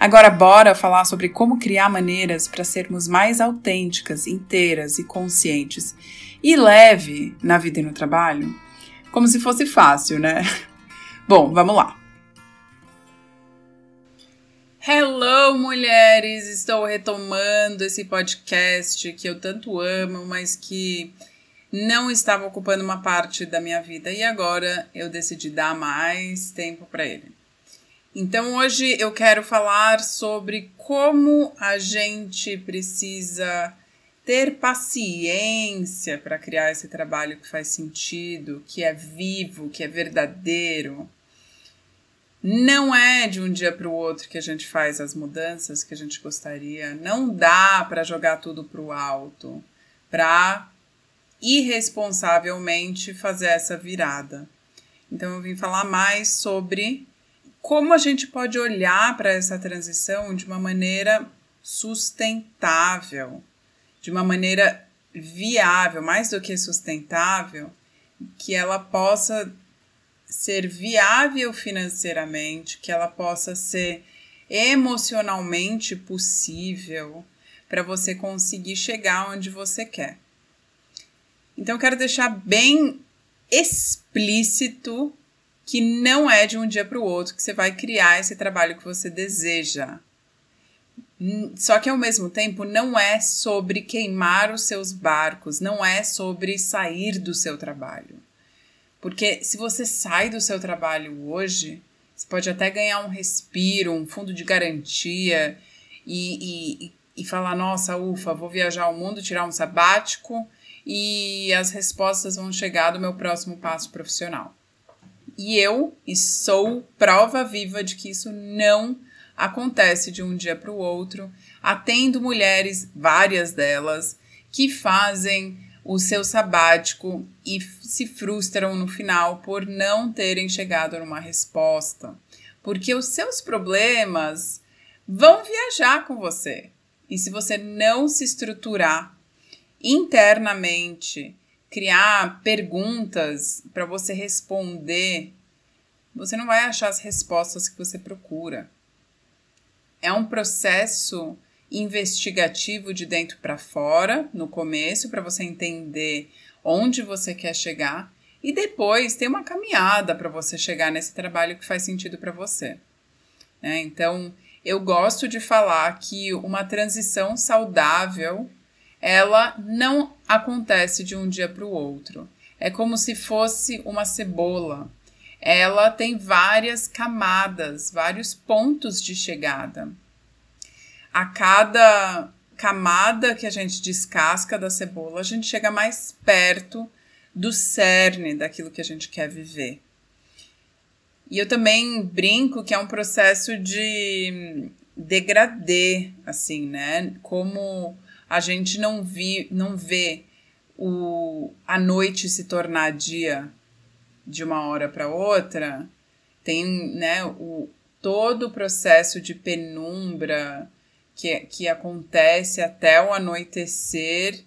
Agora, bora falar sobre como criar maneiras para sermos mais autênticas, inteiras e conscientes e leve na vida e no trabalho? Como se fosse fácil, né? Bom, vamos lá. Hello, mulheres! Estou retomando esse podcast que eu tanto amo, mas que não estava ocupando uma parte da minha vida e agora eu decidi dar mais tempo para ele. Então hoje eu quero falar sobre como a gente precisa ter paciência para criar esse trabalho que faz sentido, que é vivo, que é verdadeiro. Não é de um dia para o outro que a gente faz as mudanças que a gente gostaria. Não dá para jogar tudo para o alto, para irresponsavelmente fazer essa virada. Então eu vim falar mais sobre como a gente pode olhar para essa transição de uma maneira sustentável, de uma maneira viável, mais do que sustentável, que ela possa ser viável financeiramente, que ela possa ser emocionalmente possível para você conseguir chegar onde você quer. Então, eu quero deixar bem explícito que não é de um dia para o outro que você vai criar esse trabalho que você deseja. Só que ao mesmo tempo não é sobre queimar os seus barcos, não é sobre sair do seu trabalho. Porque se você sai do seu trabalho hoje, você pode até ganhar um respiro, um fundo de garantia e, e, e falar: nossa, ufa, vou viajar ao mundo, tirar um sabático e as respostas vão chegar do meu próximo passo profissional. E eu e sou prova viva de que isso não acontece de um dia para o outro. Atendo mulheres, várias delas, que fazem o seu sabático e se frustram no final por não terem chegado numa resposta. Porque os seus problemas vão viajar com você. E se você não se estruturar internamente criar perguntas para você responder, você não vai achar as respostas que você procura. É um processo investigativo de dentro para fora, no começo, para você entender onde você quer chegar, e depois tem uma caminhada para você chegar nesse trabalho que faz sentido para você. Né? Então, eu gosto de falar que uma transição saudável ela não acontece de um dia para o outro. É como se fosse uma cebola. Ela tem várias camadas, vários pontos de chegada. A cada camada que a gente descasca da cebola, a gente chega mais perto do cerne daquilo que a gente quer viver. E eu também brinco que é um processo de degradê, assim, né? Como a gente não, vi, não vê o, a noite se tornar dia de uma hora para outra, tem né, o, todo o processo de penumbra que, que acontece até o anoitecer,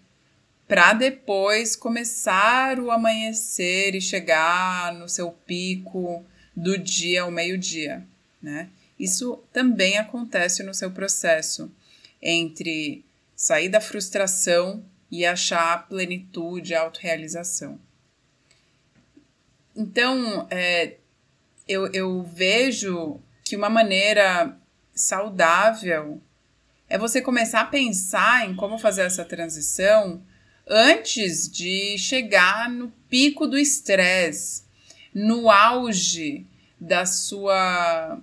para depois começar o amanhecer e chegar no seu pico do dia ao meio-dia. Né? Isso também acontece no seu processo entre sair da frustração e achar a plenitude, a autorrealização. Então, é, eu, eu vejo que uma maneira saudável é você começar a pensar em como fazer essa transição antes de chegar no pico do estresse, no auge da sua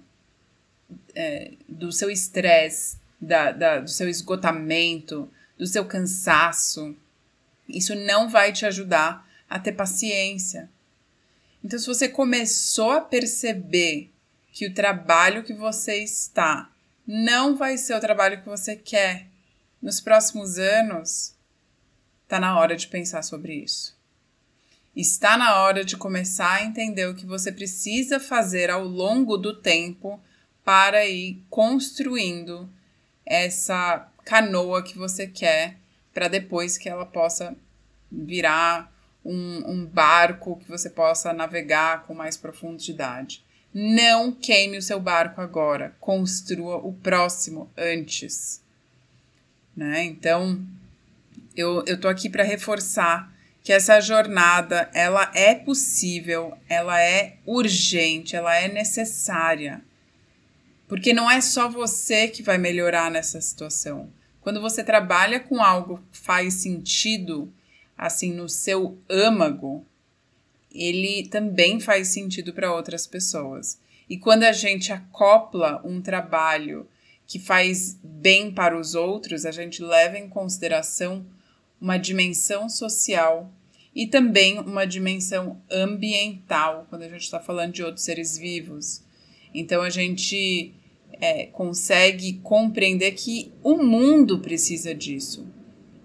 é, do seu estresse, da, da, do seu esgotamento, do seu cansaço. Isso não vai te ajudar a ter paciência. Então, se você começou a perceber que o trabalho que você está não vai ser o trabalho que você quer nos próximos anos, está na hora de pensar sobre isso. Está na hora de começar a entender o que você precisa fazer ao longo do tempo para ir construindo essa canoa que você quer para depois que ela possa virar um, um barco que você possa navegar com mais profundidade. Não queime o seu barco agora, construa o próximo antes. Né? Então, eu, eu tô aqui para reforçar que essa jornada ela é possível, ela é urgente, ela é necessária. Porque não é só você que vai melhorar nessa situação. Quando você trabalha com algo que faz sentido, assim, no seu âmago, ele também faz sentido para outras pessoas. E quando a gente acopla um trabalho que faz bem para os outros, a gente leva em consideração uma dimensão social e também uma dimensão ambiental, quando a gente está falando de outros seres vivos. Então a gente é, consegue compreender que o mundo precisa disso.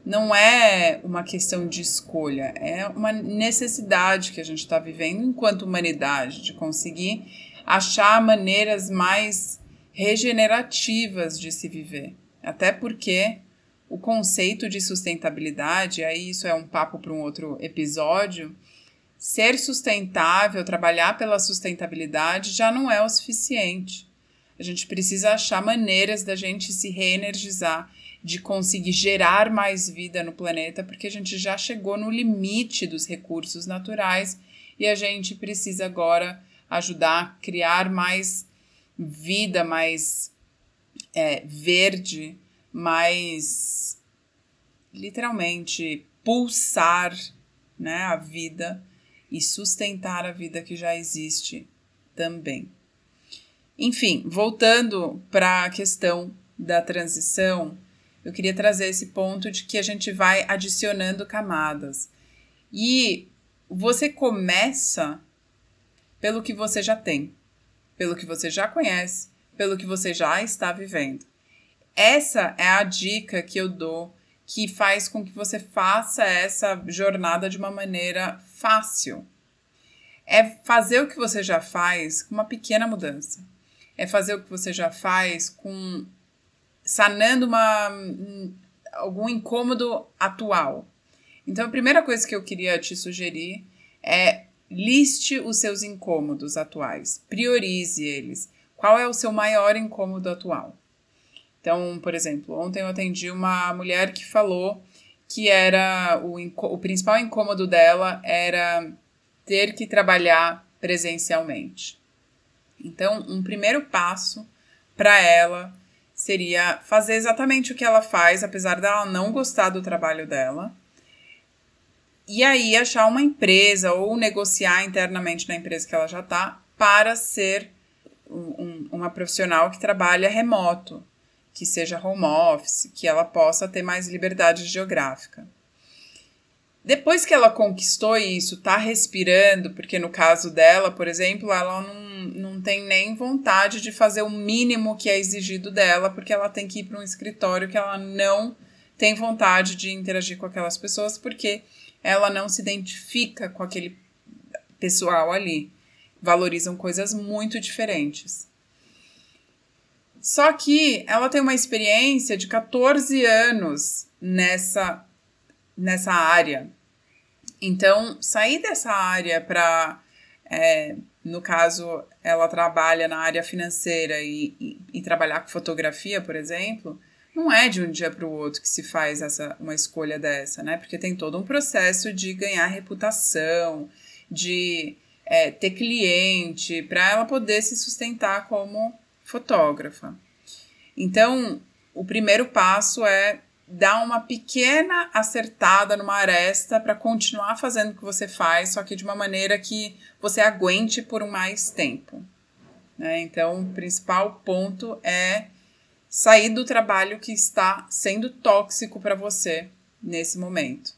Não é uma questão de escolha, é uma necessidade que a gente está vivendo enquanto humanidade, de conseguir achar maneiras mais regenerativas de se viver. Até porque o conceito de sustentabilidade, aí isso é um papo para um outro episódio, ser sustentável, trabalhar pela sustentabilidade já não é o suficiente. A gente precisa achar maneiras da gente se reenergizar, de conseguir gerar mais vida no planeta, porque a gente já chegou no limite dos recursos naturais e a gente precisa agora ajudar a criar mais vida, mais é, verde, mais literalmente pulsar né, a vida e sustentar a vida que já existe também. Enfim, voltando para a questão da transição, eu queria trazer esse ponto de que a gente vai adicionando camadas. E você começa pelo que você já tem, pelo que você já conhece, pelo que você já está vivendo. Essa é a dica que eu dou que faz com que você faça essa jornada de uma maneira fácil. É fazer o que você já faz com uma pequena mudança é fazer o que você já faz com sanando uma algum incômodo atual. Então a primeira coisa que eu queria te sugerir é liste os seus incômodos atuais, priorize eles. Qual é o seu maior incômodo atual? Então, por exemplo, ontem eu atendi uma mulher que falou que era o, o principal incômodo dela era ter que trabalhar presencialmente. Então, um primeiro passo para ela seria fazer exatamente o que ela faz, apesar dela não gostar do trabalho dela. E aí achar uma empresa ou negociar internamente na empresa que ela já está para ser um, uma profissional que trabalha remoto, que seja home office, que ela possa ter mais liberdade geográfica. Depois que ela conquistou isso, tá respirando, porque no caso dela, por exemplo, ela não, não tem nem vontade de fazer o mínimo que é exigido dela, porque ela tem que ir para um escritório que ela não tem vontade de interagir com aquelas pessoas, porque ela não se identifica com aquele pessoal ali. Valorizam coisas muito diferentes. Só que ela tem uma experiência de 14 anos nessa nessa área. Então, sair dessa área para, é, no caso, ela trabalha na área financeira e, e, e, trabalhar com fotografia, por exemplo, não é de um dia para o outro que se faz essa, uma escolha dessa, né? Porque tem todo um processo de ganhar reputação, de é, ter cliente, para ela poder se sustentar como fotógrafa. Então, o primeiro passo é dar uma pequena acertada numa aresta para continuar fazendo o que você faz, só que de uma maneira que você aguente por mais tempo. Né? Então, o principal ponto é sair do trabalho que está sendo tóxico para você nesse momento.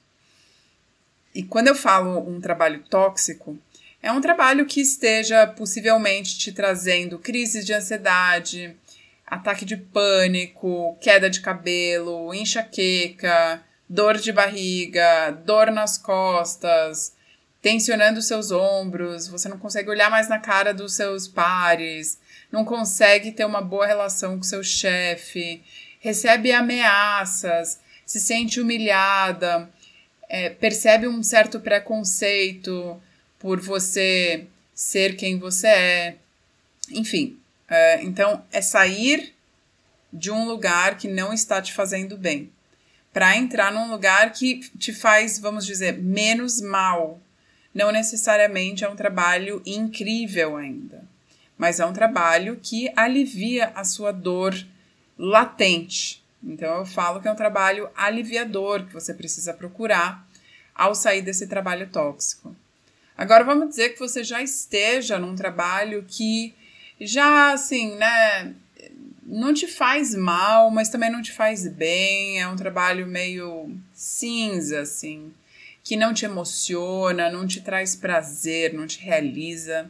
E quando eu falo um trabalho tóxico, é um trabalho que esteja possivelmente te trazendo crises de ansiedade, ataque de pânico, queda de cabelo, enxaqueca, dor de barriga, dor nas costas, tensionando seus ombros, você não consegue olhar mais na cara dos seus pares, não consegue ter uma boa relação com seu chefe, recebe ameaças, se sente humilhada, é, percebe um certo preconceito por você ser quem você é. Enfim, é, então é sair de um lugar que não está te fazendo bem para entrar num lugar que te faz, vamos dizer, menos mal. Não necessariamente é um trabalho incrível ainda, mas é um trabalho que alivia a sua dor latente. Então eu falo que é um trabalho aliviador que você precisa procurar ao sair desse trabalho tóxico. Agora vamos dizer que você já esteja num trabalho que já assim, né, não te faz mal, mas também não te faz bem, é um trabalho meio cinza assim, que não te emociona, não te traz prazer, não te realiza,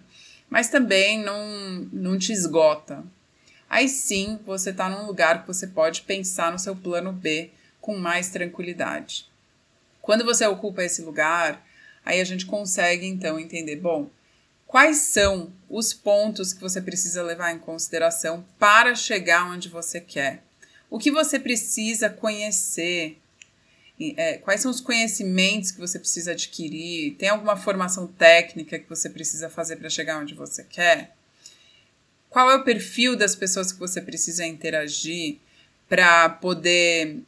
mas também não não te esgota. Aí sim, você está num lugar que você pode pensar no seu plano B com mais tranquilidade. Quando você ocupa esse lugar, aí a gente consegue então entender, bom, quais são os pontos que você precisa levar em consideração para chegar onde você quer. O que você precisa conhecer, é, quais são os conhecimentos que você precisa adquirir, tem alguma formação técnica que você precisa fazer para chegar onde você quer? Qual é o perfil das pessoas que você precisa interagir para poder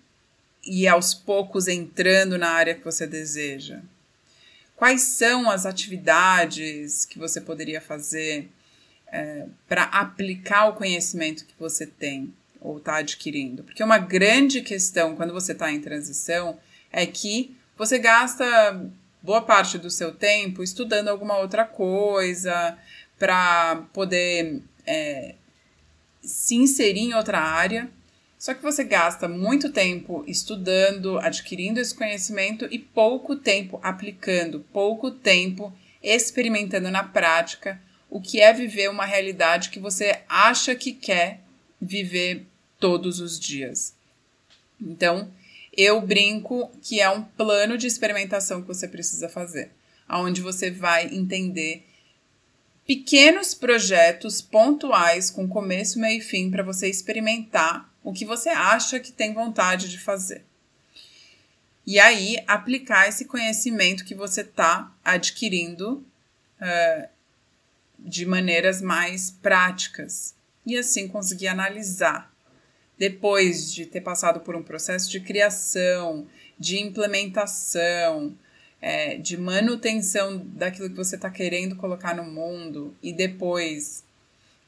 e aos poucos entrando na área que você deseja? Quais são as atividades que você poderia fazer é, para aplicar o conhecimento que você tem ou está adquirindo? Porque uma grande questão quando você está em transição é que você gasta boa parte do seu tempo estudando alguma outra coisa para poder é, se inserir em outra área só que você gasta muito tempo estudando, adquirindo esse conhecimento e pouco tempo aplicando, pouco tempo experimentando na prática o que é viver uma realidade que você acha que quer viver todos os dias. Então, eu brinco que é um plano de experimentação que você precisa fazer, aonde você vai entender pequenos projetos pontuais com começo, meio e fim para você experimentar o que você acha que tem vontade de fazer. E aí, aplicar esse conhecimento que você está adquirindo uh, de maneiras mais práticas. E assim conseguir analisar. Depois de ter passado por um processo de criação, de implementação, é, de manutenção daquilo que você está querendo colocar no mundo e depois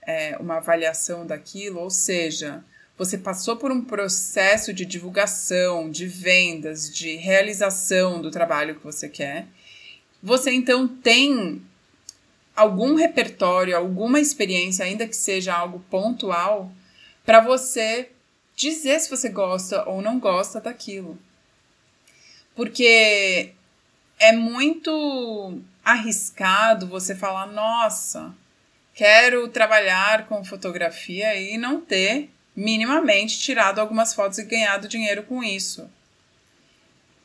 é, uma avaliação daquilo, ou seja, você passou por um processo de divulgação, de vendas, de realização do trabalho que você quer. Você então tem algum repertório, alguma experiência, ainda que seja algo pontual, para você dizer se você gosta ou não gosta daquilo. Porque é muito arriscado você falar, nossa, quero trabalhar com fotografia e não ter minimamente tirado algumas fotos e ganhado dinheiro com isso.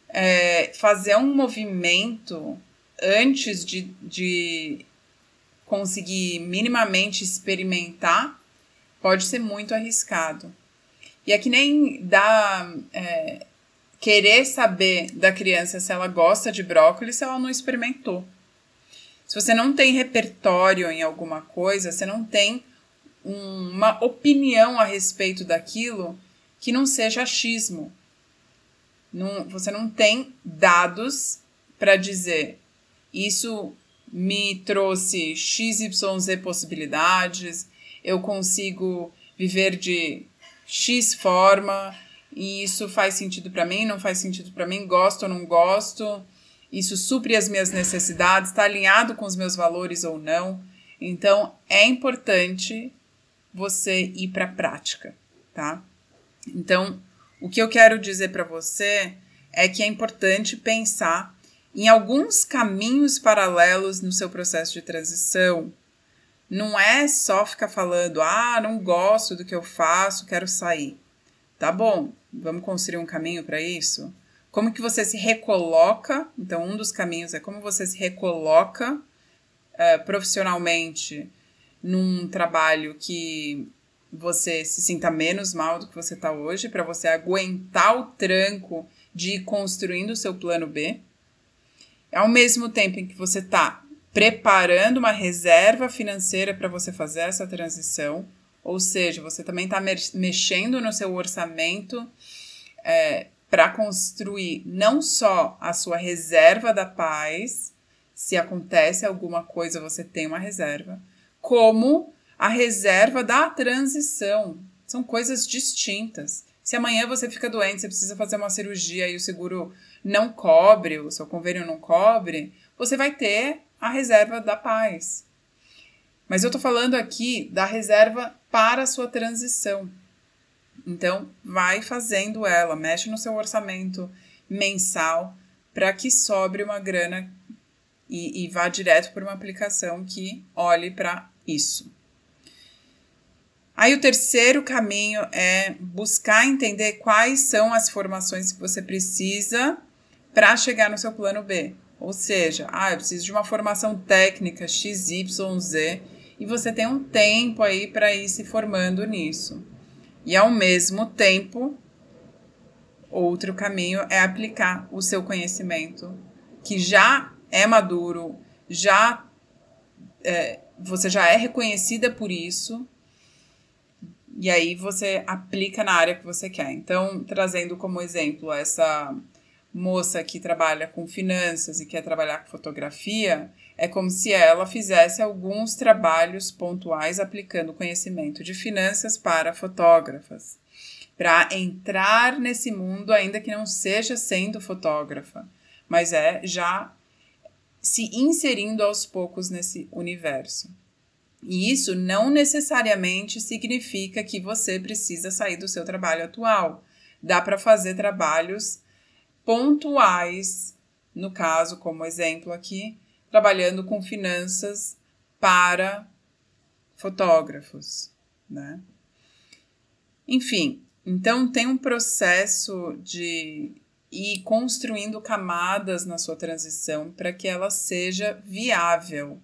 É, fazer um movimento antes de, de conseguir minimamente experimentar pode ser muito arriscado. E é que nem dá. É, querer saber da criança se ela gosta de brócolis se ela não experimentou. Se você não tem repertório em alguma coisa, você não tem uma opinião a respeito daquilo que não seja achismo. Não, você não tem dados para dizer isso me trouxe XYZ possibilidades, eu consigo viver de X forma e isso faz sentido para mim, não faz sentido para mim, gosto ou não gosto, isso supre as minhas necessidades, está alinhado com os meus valores ou não. Então é importante você ir para a prática, tá? Então, o que eu quero dizer para você é que é importante pensar em alguns caminhos paralelos no seu processo de transição. Não é só ficar falando, ah, não gosto do que eu faço, quero sair. Tá bom, vamos construir um caminho para isso? Como que você se recoloca? Então, um dos caminhos é como você se recoloca uh, profissionalmente num trabalho que você se sinta menos mal do que você está hoje, para você aguentar o tranco de ir construindo o seu plano B. Ao mesmo tempo em que você está preparando uma reserva financeira para você fazer essa transição, ou seja, você também está mexendo no seu orçamento é, para construir não só a sua reserva da paz, se acontece alguma coisa, você tem uma reserva, como a reserva da transição. São coisas distintas. Se amanhã você fica doente, você precisa fazer uma cirurgia e o seguro não cobre, o seu convênio não cobre, você vai ter a reserva da paz. Mas eu tô falando aqui da reserva para a sua transição. Então, vai fazendo ela, mexe no seu orçamento mensal para que sobre uma grana e, e vá direto para uma aplicação que olhe para isso. Aí o terceiro caminho é buscar entender quais são as formações que você precisa para chegar no seu plano B. Ou seja, ah, eu preciso de uma formação técnica XYZ e você tem um tempo aí para ir se formando nisso. E ao mesmo tempo, outro caminho é aplicar o seu conhecimento que já é maduro, já é, você já é reconhecida por isso e aí você aplica na área que você quer. Então, trazendo como exemplo essa moça que trabalha com finanças e quer trabalhar com fotografia, é como se ela fizesse alguns trabalhos pontuais aplicando conhecimento de finanças para fotógrafas, para entrar nesse mundo ainda que não seja sendo fotógrafa, mas é já se inserindo aos poucos nesse universo. E isso não necessariamente significa que você precisa sair do seu trabalho atual. Dá para fazer trabalhos pontuais, no caso, como exemplo aqui, trabalhando com finanças para fotógrafos, né? Enfim, então tem um processo de ir construindo camadas na sua transição para que ela seja viável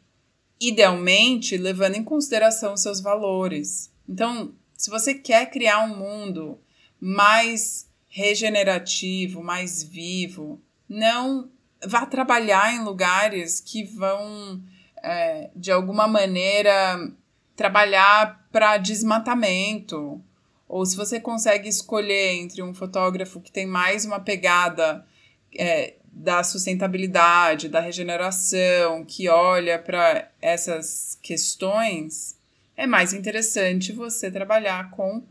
idealmente levando em consideração seus valores. Então, se você quer criar um mundo mais regenerativo, mais vivo, não vá trabalhar em lugares que vão, é, de alguma maneira, trabalhar para desmatamento. Ou se você consegue escolher entre um fotógrafo que tem mais uma pegada é, da sustentabilidade, da regeneração, que olha para essas questões, é mais interessante você trabalhar com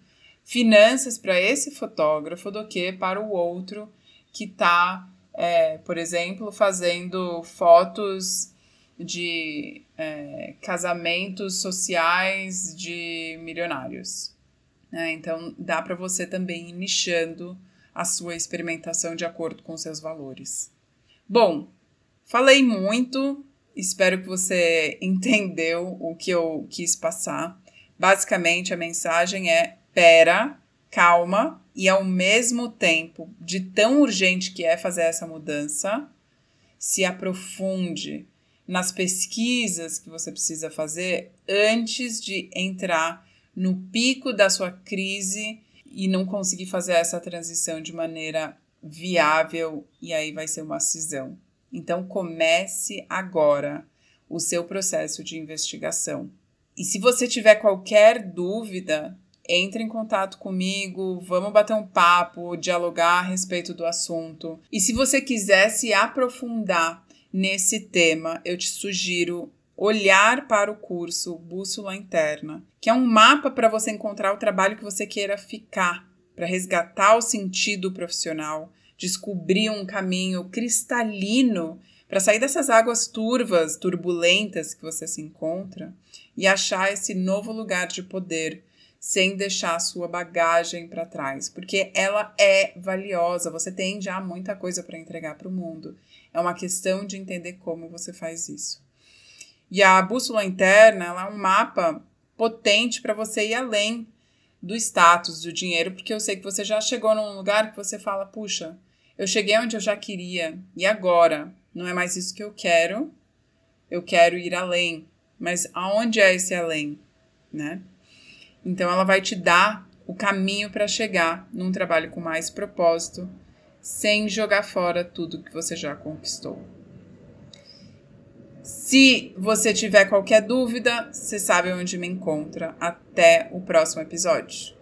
finanças para esse fotógrafo do que para o outro que está, é, por exemplo, fazendo fotos de é, casamentos sociais de milionários. É, então, dá para você também ir nichando a sua experimentação de acordo com seus valores. Bom, falei muito, espero que você entendeu o que eu quis passar. Basicamente, a mensagem é: pera, calma, e ao mesmo tempo, de tão urgente que é fazer essa mudança, se aprofunde nas pesquisas que você precisa fazer antes de entrar no pico da sua crise e não conseguir fazer essa transição de maneira viável e aí vai ser uma cisão. Então comece agora o seu processo de investigação. E se você tiver qualquer dúvida, entre em contato comigo, vamos bater um papo, dialogar a respeito do assunto. E se você quiser se aprofundar nesse tema, eu te sugiro olhar para o curso Bússola Interna, que é um mapa para você encontrar o trabalho que você queira ficar, para resgatar o sentido profissional, descobrir um caminho cristalino para sair dessas águas turvas, turbulentas que você se encontra e achar esse novo lugar de poder sem deixar a sua bagagem para trás, porque ela é valiosa, você tem já muita coisa para entregar para o mundo. É uma questão de entender como você faz isso. E a bússola interna é um mapa potente para você ir além do status, do dinheiro, porque eu sei que você já chegou num lugar que você fala: puxa, eu cheguei onde eu já queria, e agora? Não é mais isso que eu quero, eu quero ir além. Mas aonde é esse além? Né? Então, ela vai te dar o caminho para chegar num trabalho com mais propósito, sem jogar fora tudo que você já conquistou. Se você tiver qualquer dúvida, você sabe onde me encontra. Até o próximo episódio.